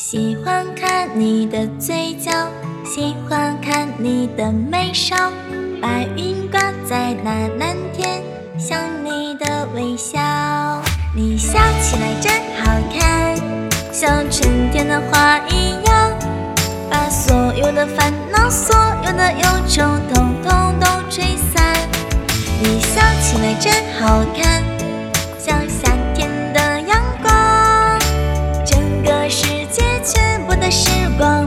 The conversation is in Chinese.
喜欢看你的嘴角，喜欢看你的眉梢，白云挂在那蓝天，像你的微笑。你笑起来真好看，像春天的花一样，把所有的烦恼、所有的忧愁，统统都吹散。你笑起来真好看。时光